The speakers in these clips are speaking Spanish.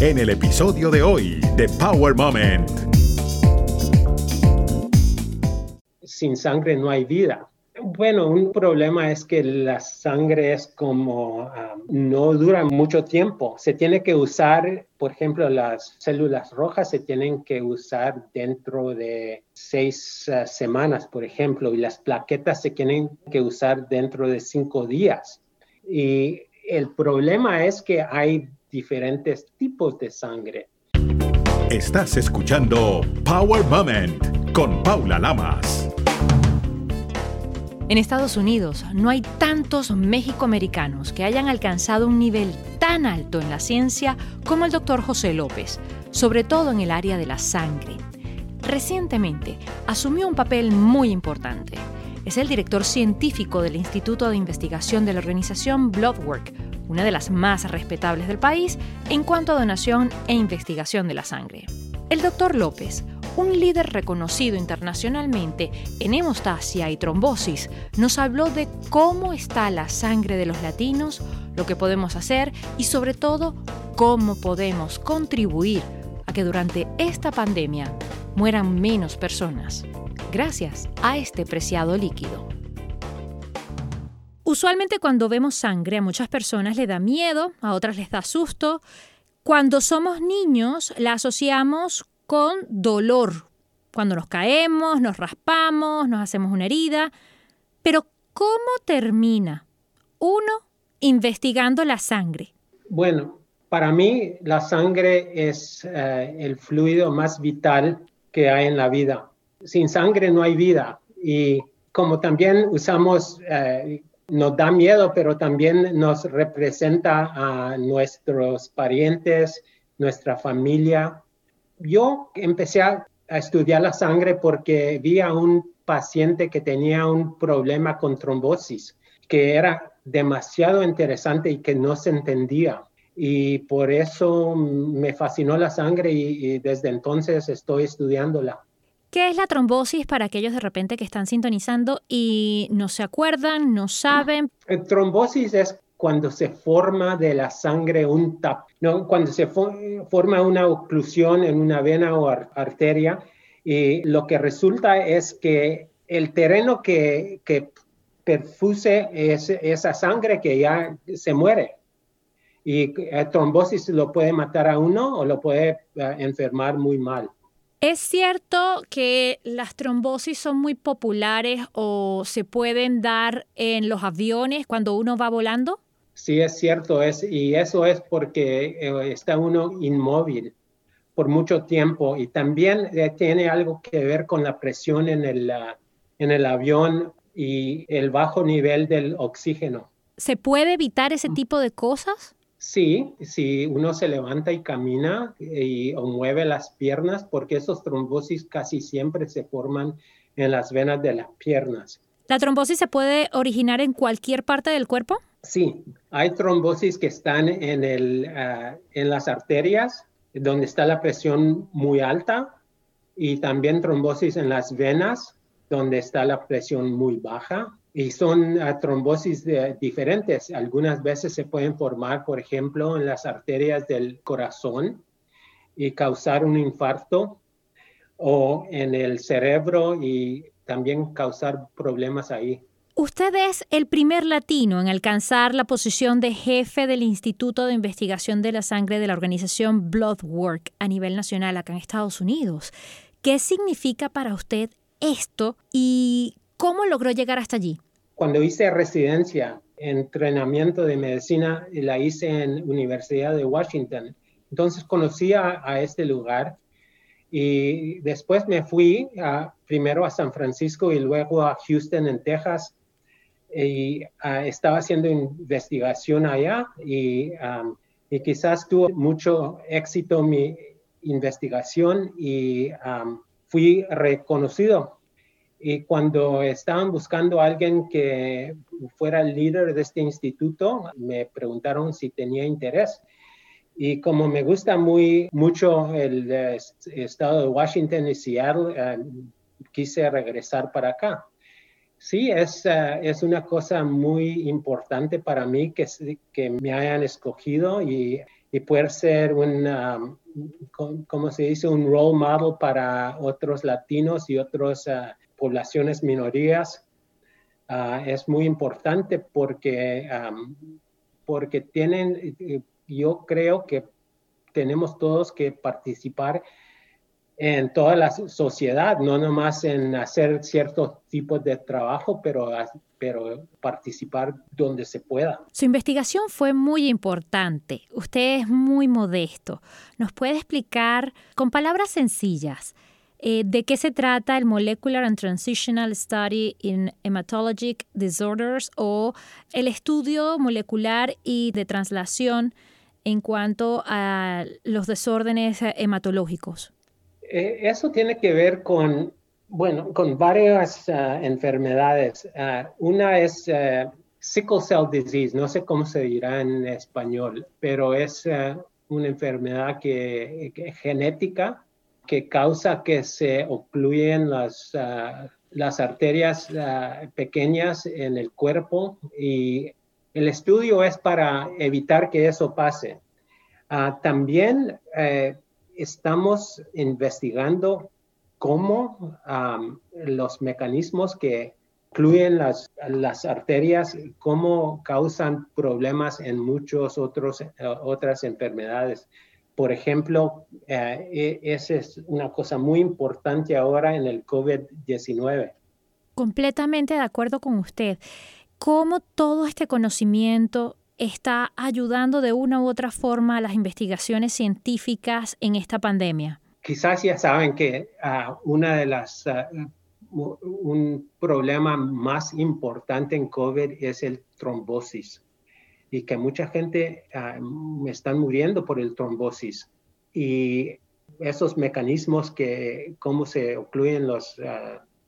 en el episodio de hoy de Power Moment. Sin sangre no hay vida. Bueno, un problema es que la sangre es como ah, no dura mucho tiempo. Se tiene que usar, por ejemplo, las células rojas se tienen que usar dentro de seis ah, semanas, por ejemplo, y las plaquetas se tienen que usar dentro de cinco días. Y el problema es que hay diferentes tipos de sangre. Estás escuchando Power Moment con Paula Lamas. En Estados Unidos no hay tantos mexicoamericanos que hayan alcanzado un nivel tan alto en la ciencia como el doctor José López, sobre todo en el área de la sangre. Recientemente asumió un papel muy importante. Es el director científico del Instituto de Investigación de la organización Bloodwork, una de las más respetables del país en cuanto a donación e investigación de la sangre. El doctor López un líder reconocido internacionalmente en hemostasia y trombosis, nos habló de cómo está la sangre de los latinos, lo que podemos hacer y sobre todo cómo podemos contribuir a que durante esta pandemia mueran menos personas, gracias a este preciado líquido. Usualmente cuando vemos sangre a muchas personas le da miedo, a otras les da susto. Cuando somos niños la asociamos con dolor. Cuando nos caemos, nos raspamos, nos hacemos una herida. Pero ¿cómo termina uno investigando la sangre? Bueno, para mí la sangre es eh, el fluido más vital que hay en la vida. Sin sangre no hay vida. Y como también usamos, eh, nos da miedo, pero también nos representa a nuestros parientes, nuestra familia yo empecé a, estudiar la sangre porque vi a un paciente que tenía un problema con trombosis, que era demasiado interesante y que no se entendía. Y por eso me fascinó la sangre y, desde entonces estoy estudiándola. ¿Qué es la trombosis para aquellos de repente que están sintonizando y no se acuerdan, no saben? El trombosis es cuando se forma de la sangre un tap, ¿no? cuando se forma una oclusión en una vena o arteria, y lo que resulta es que el terreno que, que perfuse es, esa sangre que ya se muere. Y la trombosis lo puede matar a uno o lo puede eh, enfermar muy mal. ¿Es cierto que las trombosis son muy populares o se pueden dar en los aviones cuando uno va volando? Sí, es cierto, es, y eso es porque eh, está uno inmóvil por mucho tiempo y también eh, tiene algo que ver con la presión en el, ah, en el avión y el bajo nivel del oxígeno. ¿Se puede evitar ese tipo de cosas? Sí, si uno se levanta y camina y, o mueve las piernas, porque esos trombosis casi siempre se forman en las venas de las piernas. ¿La trombosis se puede originar en cualquier parte del cuerpo? Sí, hay trombosis que están en, el, ah, en las arterias, donde está la presión muy alta, y también trombosis en las venas, donde está la presión muy baja. Y son trombosis diferentes. Algunas veces se pueden formar, por ejemplo, en las arterias del corazón y causar un infarto, o en el cerebro y también causar problemas ahí. Usted es el primer latino en alcanzar la posición de jefe del Instituto de Investigación de la Sangre de la organización Bloodwork a nivel nacional acá en Estados Unidos. ¿Qué significa para usted esto y cómo logró llegar hasta allí? Cuando hice residencia, entrenamiento de medicina, la hice en Universidad de Washington. Entonces conocí a, este lugar y después me fui primero a San Francisco y luego a Houston, en Texas, y ah, estaba haciendo investigación allá y, y, quizás tuvo mucho éxito mi investigación y fui reconocido. Y cuando estaban buscando a alguien que fuera el líder de este instituto, me preguntaron si tenía interés. Y como me gusta muy mucho el, eh, estado de Washington y Seattle, eh, quise regresar para acá. Sí, es, eh, es una cosa muy importante para mí que, que me hayan escogido y y poder ser un, um, se dice, un role model para otros latinos y otras uh, poblaciones minorías. Uh, es muy importante porque, porque tienen, yo creo que tenemos todos que participar en toda la sociedad, no nomás en hacer ciertos tipos de trabajo, pero, pero participar donde se pueda. Su investigación fue muy importante. Usted es muy modesto. ¿Nos puede explicar con palabras sencillas eh, de qué se trata el Molecular and Transitional Study in Hematologic Disorders o el estudio molecular y de translación en cuanto a los desórdenes hematológicos? Eh, eso tiene que ver con, bueno, con varias ah, enfermedades. Ah, una es uh, sickle cell disease, no sé cómo se dirá en español, pero es una enfermedad que, genética que causa que se ocluyen las, las arterias pequeñas en el cuerpo y el estudio es para evitar que eso pase. también eh, estamos investigando cómo los mecanismos que incluyen las, las, arterias, cómo causan problemas en muchas otras enfermedades. Por ejemplo, eh, e, esa es una cosa muy importante ahora en el COVID-19. Completamente de acuerdo con usted. ¿Cómo todo este conocimiento está ayudando de una u otra forma a las investigaciones científicas en esta pandemia? Quizás ya saben que uh, una de las uh, un problema más importante en COVID es el trombosis y que mucha gente uh, están muriendo por el trombosis y esos mecanismos que cómo se ocluyen los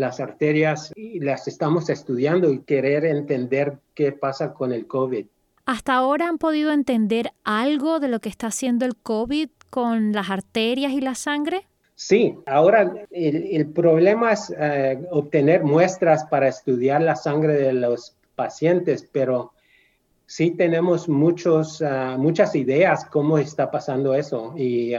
las arterias y las estamos estudiando y querer entender qué pasa con el COVID. ¿Hasta ahora han podido entender algo de lo que está haciendo el COVID con las arterias y la sangre? Sí, ahora el, problema es eh, obtener muestras para estudiar la sangre de los pacientes, pero sí tenemos muchos, ah, muchas ideas cómo está pasando eso y,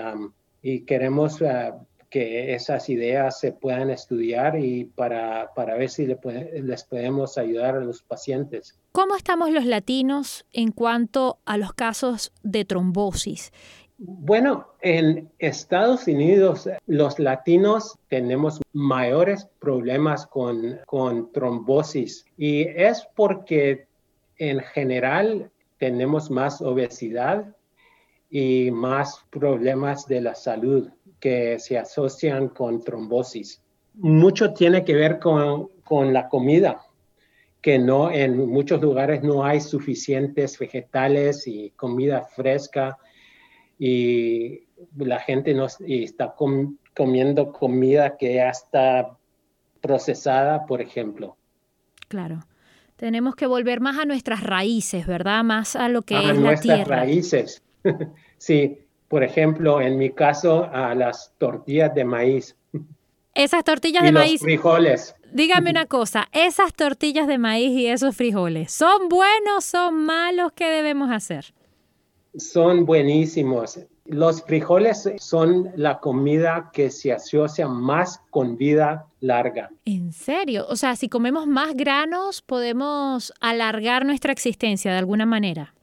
y queremos uh, que esas ideas se puedan estudiar y para, para ver si les podemos ayudar a los pacientes. ¿Cómo estamos los latinos en cuanto a los casos de trombosis? Bueno, en Estados Unidos los latinos tenemos mayores problemas con, con trombosis y es porque en general tenemos más obesidad y más problemas de la salud que se asocian con trombosis. Mucho tiene que ver con, la comida, que no en muchos lugares no hay suficientes vegetales y comida fresca y la gente no está comiendo comida que ya está procesada, por ejemplo. Claro. Tenemos que volver más a nuestras raíces, ¿verdad? Más a lo que es la tierra. raíces. sí, por ejemplo, en mi caso, a las tortillas de maíz. Esas tortillas de maíz. frijoles. Dígame una cosa, esas tortillas de maíz y esos frijoles, ¿son buenos, son malos? ¿Qué debemos hacer? Son buenísimos. Los frijoles son la comida que se asocia más con vida larga. ¿En serio? O sea, si comemos más granos, podemos alargar nuestra existencia de alguna manera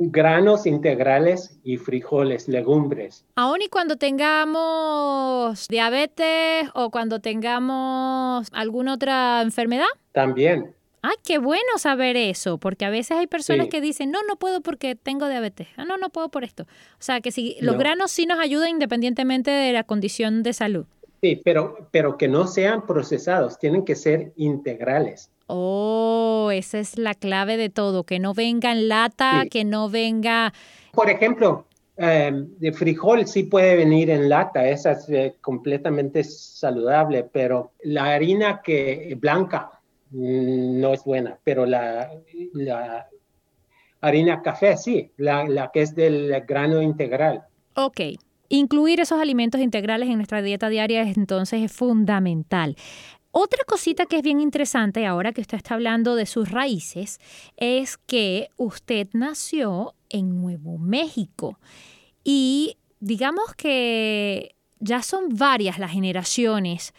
granos integrales y frijoles, legumbres. Aún y cuando tengamos diabetes o cuando tengamos alguna otra enfermedad. También. Ah, qué bueno saber eso, porque a veces hay personas que dicen, no, no puedo porque tengo diabetes, ah, no, no puedo por esto. O sea, que si los granos sí nos ayudan independientemente de la condición de salud. Sí, pero, pero que no sean procesados, tienen que ser integrales. Oh, esa es la clave de todo, que no venga en lata, que no venga... Por ejemplo, em, de frijol sí puede venir en lata, esa es eh, completamente saludable, pero la harina que blanca mm, no es buena, pero la, la harina café sí, la, la que es del grano integral. Ok, Incluir esos alimentos integrales en nuestra dieta diaria entonces es fundamental. Otra cosita que es bien interesante ahora que usted está hablando de sus raíces es que usted nació en Nuevo México y digamos que ya son varias las generaciones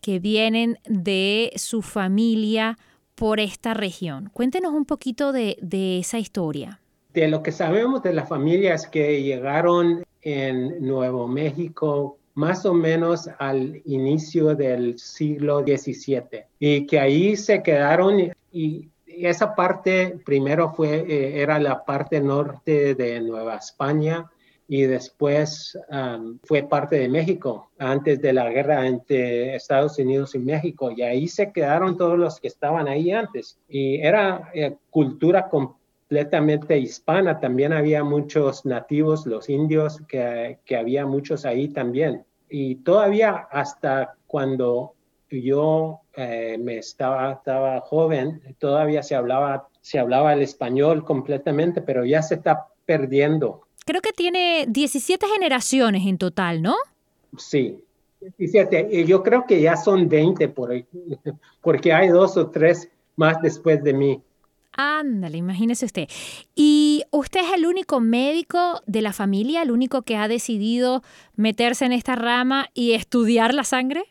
que vienen de su familia por esta región. Cuéntenos un poquito de, esa historia. De lo que sabemos de la familia es que llegaron en Nuevo México más o menos al inicio del siglo XVII y que ahí se quedaron y esa parte primero fue, eh, era la parte norte de Nueva España y después um, fue parte de México antes de la guerra entre Estados Unidos y México y ahí se quedaron todos los que estaban ahí antes y era eh, cultura completamente hispana, también había muchos nativos, los indios, que, que había muchos ahí también y todavía hasta cuando yo eh, me estaba, estaba joven, todavía se hablaba, se hablaba el español completamente, pero ya se está perdiendo. Creo que tiene 17 generaciones en total, ¿no? Sí, 17. Y yo creo que ya son 20 por porque hay dos o tres más después de mí. Ándale, imagínese usted. ¿Y usted es el único médico de la familia, el único que ha decidido meterse en esta rama y estudiar la sangre?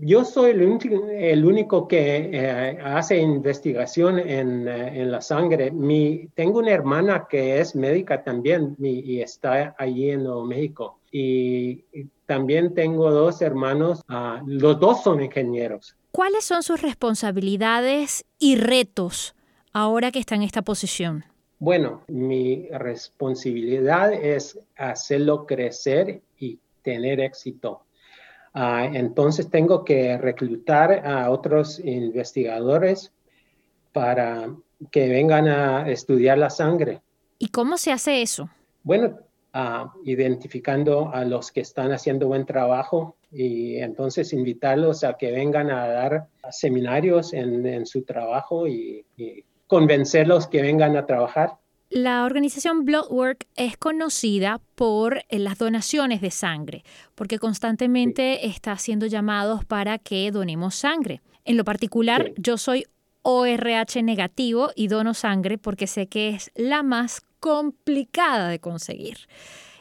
Yo soy el, único que eh, hace investigación en, eh, en, la sangre. Mi, tengo una hermana que es médica también y está allí en Nuevo México. Y, también tengo dos hermanos, ah, los dos son ingenieros. ¿Cuáles son sus responsabilidades y retos ahora que está en esta posición? Bueno, mi responsabilidad es hacerlo crecer y tener éxito. Ah, entonces tengo que reclutar a otros investigadores para que vengan a estudiar la sangre. ¿Y cómo se hace eso? Bueno, ah, identificando a los que están haciendo buen trabajo y entonces invitarlos a que vengan a dar seminarios en, su trabajo y convencerlos que vengan a trabajar. La organización Bloodwork es conocida por eh, las donaciones de sangre, porque constantemente está haciendo llamados para que donemos sangre. En lo particular, yo soy ORH negativo y dono sangre porque sé que es la más complicada de conseguir.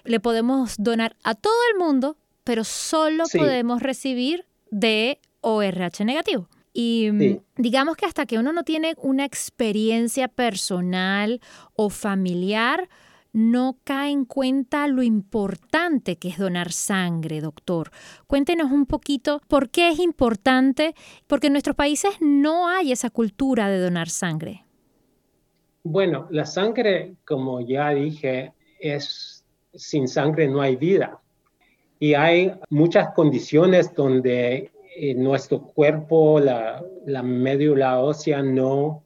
Le podemos donar a todo el mundo, pero solo podemos recibir de ORH negativo. Y mm, digamos que hasta que uno no tiene una experiencia personal o familiar, no cae en cuenta lo importante que es donar sangre, doctor. Cuéntenos un poquito por qué es importante, porque en nuestros países no hay esa cultura de donar sangre. Bueno, la sangre, como ya dije, es sin sangre no hay vida. Y hay muchas condiciones donde nuestro cuerpo, la, la médula ósea no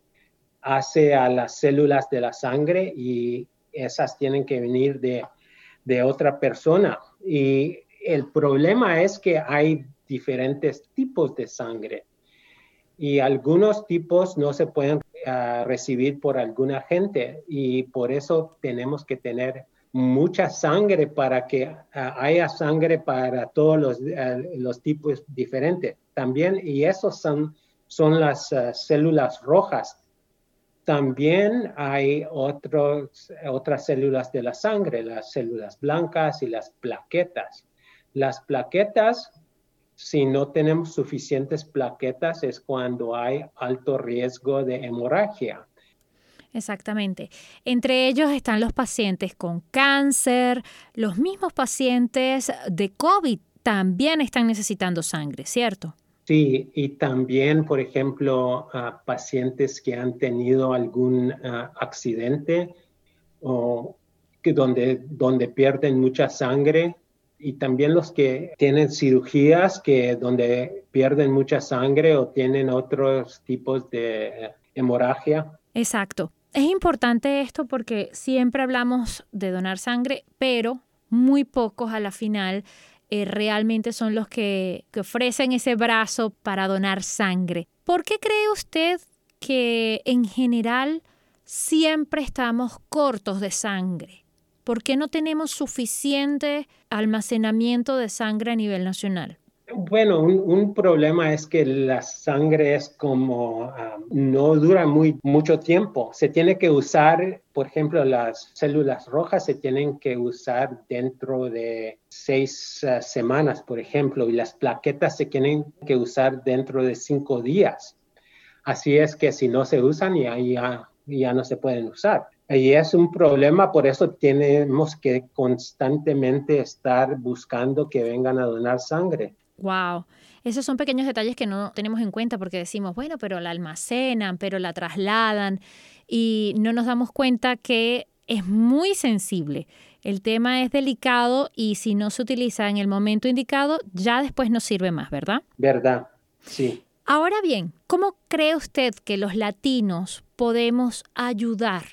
hace a las células de la sangre y esas tienen que venir de, de otra persona. Y el problema es que hay diferentes tipos de sangre y algunos tipos no se pueden ah, recibir por alguna gente y por eso tenemos que tener mucha sangre para que ah, haya sangre para todos los, ah, los, tipos diferentes. También, y esos son, son las ah, células rojas. También hay otros, otras células de la sangre, las células blancas y las plaquetas. Las plaquetas, si no tenemos suficientes plaquetas, es cuando hay alto riesgo de hemorragia. Exactamente. Entre ellos están los pacientes con cáncer, los mismos pacientes de COVID también están necesitando sangre, ¿cierto? Sí, y también, por ejemplo, pacientes que han tenido algún accidente o que donde, donde pierden mucha sangre y también los que tienen cirugías que donde pierden mucha sangre o tienen otros tipos de hemorragia. Exacto. Es importante esto porque siempre hablamos de donar sangre, pero muy pocos a la final eh, realmente son los que, que ofrecen ese brazo para donar sangre. ¿Por qué cree usted que en general siempre estamos cortos de sangre? ¿Por qué no tenemos suficiente almacenamiento de sangre a nivel nacional? Bueno, un, problema es que la sangre es como ah, no dura muy mucho tiempo. Se tiene que usar, por ejemplo, las células rojas se tienen que usar dentro de seis ah, semanas, por ejemplo, y las plaquetas se tienen que usar dentro de cinco días. Así es que si no se usan, ya, ya, ya no se pueden usar. Y es un problema, por eso tenemos que constantemente estar buscando que vengan a donar sangre. Wow. Esos son pequeños detalles que no tenemos en cuenta porque decimos, bueno, pero la almacenan, pero la trasladan y no nos damos cuenta que es muy sensible. El tema es delicado y si no se utiliza en el momento indicado, ya después no sirve más, ¿verdad? Verdad, sí. Ahora bien, ¿cómo cree usted que los latinos podemos ayudar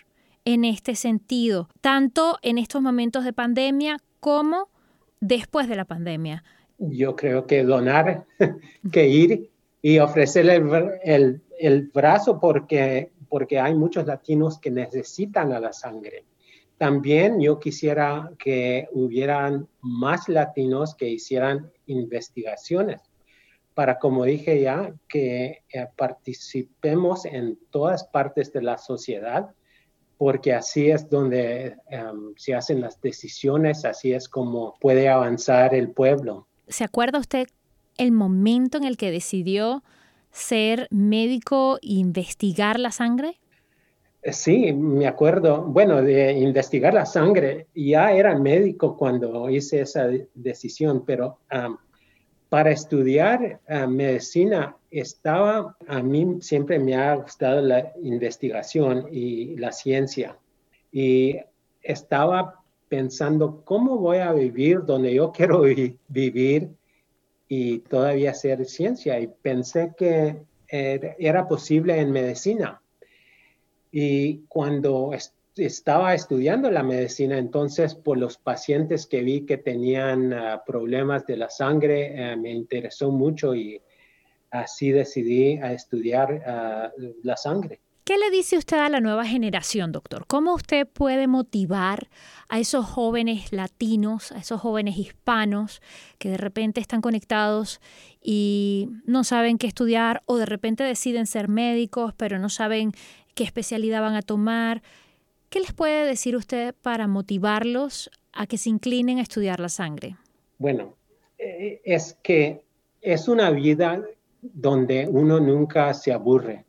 en este sentido, tanto en estos momentos de pandemia como después de la pandemia? Yo creo que donar, que ir y ofrecerle el, el, brazo porque, porque hay muchos latinos que necesitan a la sangre. También yo quisiera que hubieran más latinos que hicieran investigaciones para, como dije ya, que eh, participemos en todas partes de la sociedad, porque así es donde em, se hacen las decisiones, así es como puede avanzar el pueblo. ¿Se acuerda usted el momento en el que decidió ser médico e investigar la sangre? Eh, sí, me acuerdo. Bueno, de investigar la sangre, ya era médico cuando hice esa decisión, pero para estudiar medicina estaba, a mí siempre me ha gustado la investigación y la ciencia. Y estaba pensando cómo voy a vivir donde yo quiero vivir y todavía hacer ciencia. Y pensé que era posible en medicina. Y cuando estaba estudiando la medicina, entonces por los pacientes que vi que tenían ah, problemas de la sangre, eh, me interesó mucho y así decidí estudiar ah, la sangre. ¿Qué le dice usted a la nueva generación, doctor? ¿Cómo usted puede motivar a esos jóvenes latinos, a esos jóvenes hispanos que de repente están conectados y no saben qué estudiar o de repente deciden ser médicos, pero no saben qué especialidad van a tomar? ¿Qué les puede decir usted para motivarlos a que se inclinen a estudiar la sangre? Bueno, eh, es que es una vida donde uno nunca se aburre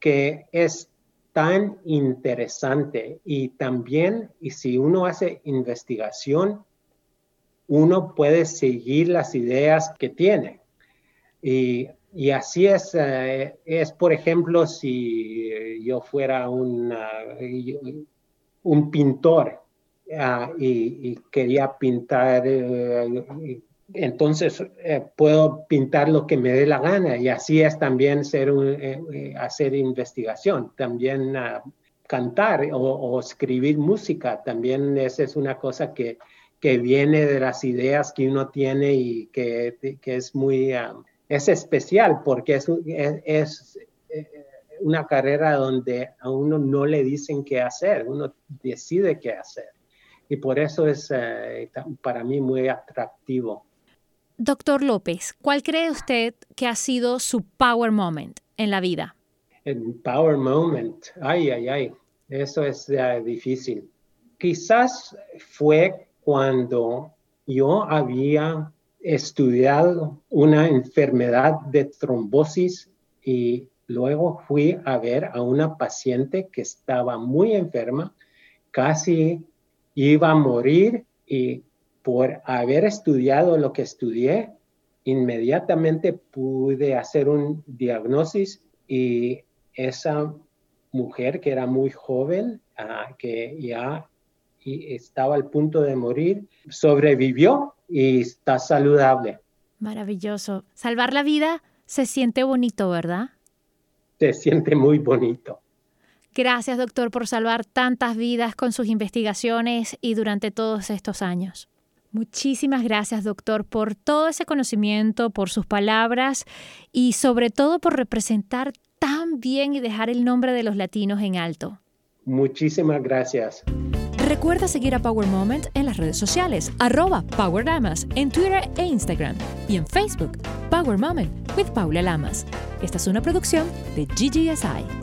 que es tan interesante y también, y si uno hace investigación, uno puede seguir las ideas que tiene. Y, así es, eh, es, por ejemplo, si yo fuera un pintor ah, y, quería pintar eh, entonces eh, puedo pintar lo que me dé la gana y así es también ser eh, eh, hacer investigación, también ah, cantar o, escribir música, también esa es una cosa que, que, viene de las ideas que uno tiene y que, que es muy, ah, es especial porque es, es, una carrera donde a uno no le dicen qué hacer, uno decide qué hacer. Y por eso es para mí muy atractivo. Doctor López, ¿cuál cree usted que ha sido su power moment en la vida? El power moment, ay, ay, ay, eso es difícil. Quizás fue cuando yo había estudiado una enfermedad de trombosis y luego fui a ver a una paciente que estaba muy enferma, casi iba a morir y por haber estudiado lo que estudié, inmediatamente pude hacer un diagnóstico y esa mujer que era muy joven, ah, que ya estaba al punto de morir, sobrevivió y está saludable. Maravilloso. Salvar la vida se siente bonito, ¿verdad? Se siente muy bonito. Gracias, doctor, por salvar tantas vidas con sus investigaciones y durante todos estos años. Muchísimas gracias, doctor, por todo ese conocimiento, por sus palabras y sobre todo por representar tan bien y dejar el nombre de los latinos en alto. Muchísimas gracias. Recuerda seguir a Power Moment en las redes sociales, arroba Power Lamas, en Twitter e Instagram y en Facebook, Power Moment with Paula Lamas. Esta es una producción de GGSI.